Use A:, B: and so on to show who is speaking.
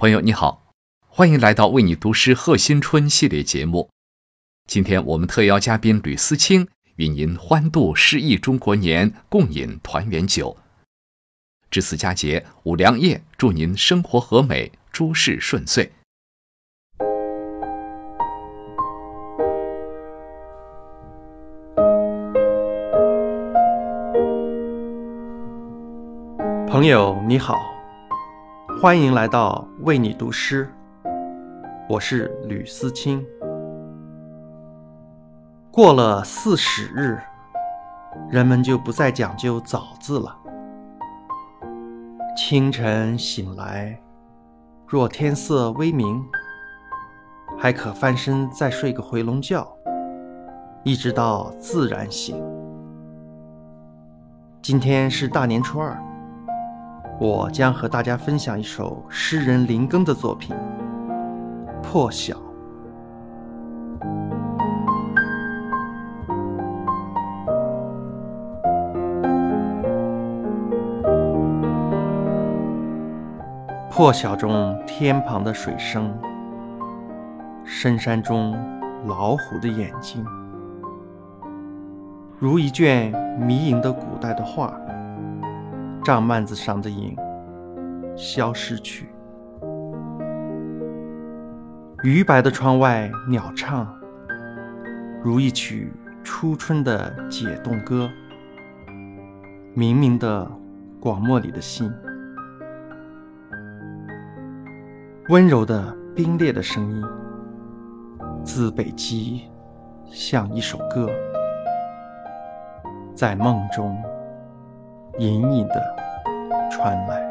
A: 朋友你好，欢迎来到为你读诗贺新春系列节目。今天我们特邀嘉宾吕思清与您欢度诗意中国年，共饮团圆酒。至此佳节，五粮液祝您生活和美，诸事顺遂。
B: 朋友你好，欢迎来到为你读诗，我是吕思清。过了四十日，人们就不再讲究早字了。清晨醒来，若天色微明，还可翻身再睡个回笼觉，一直到自然醒。今天是大年初二。我将和大家分享一首诗人林庚的作品《破晓》。破晓中天旁的水声，深山中老虎的眼睛，如一卷迷影的古代的画。帐幔子上的影消失去，余白的窗外鸟唱，如一曲初春的解冻歌。明明的广漠里的心，温柔的冰裂的声音，自北极像一首歌，在梦中。隐隐的传来。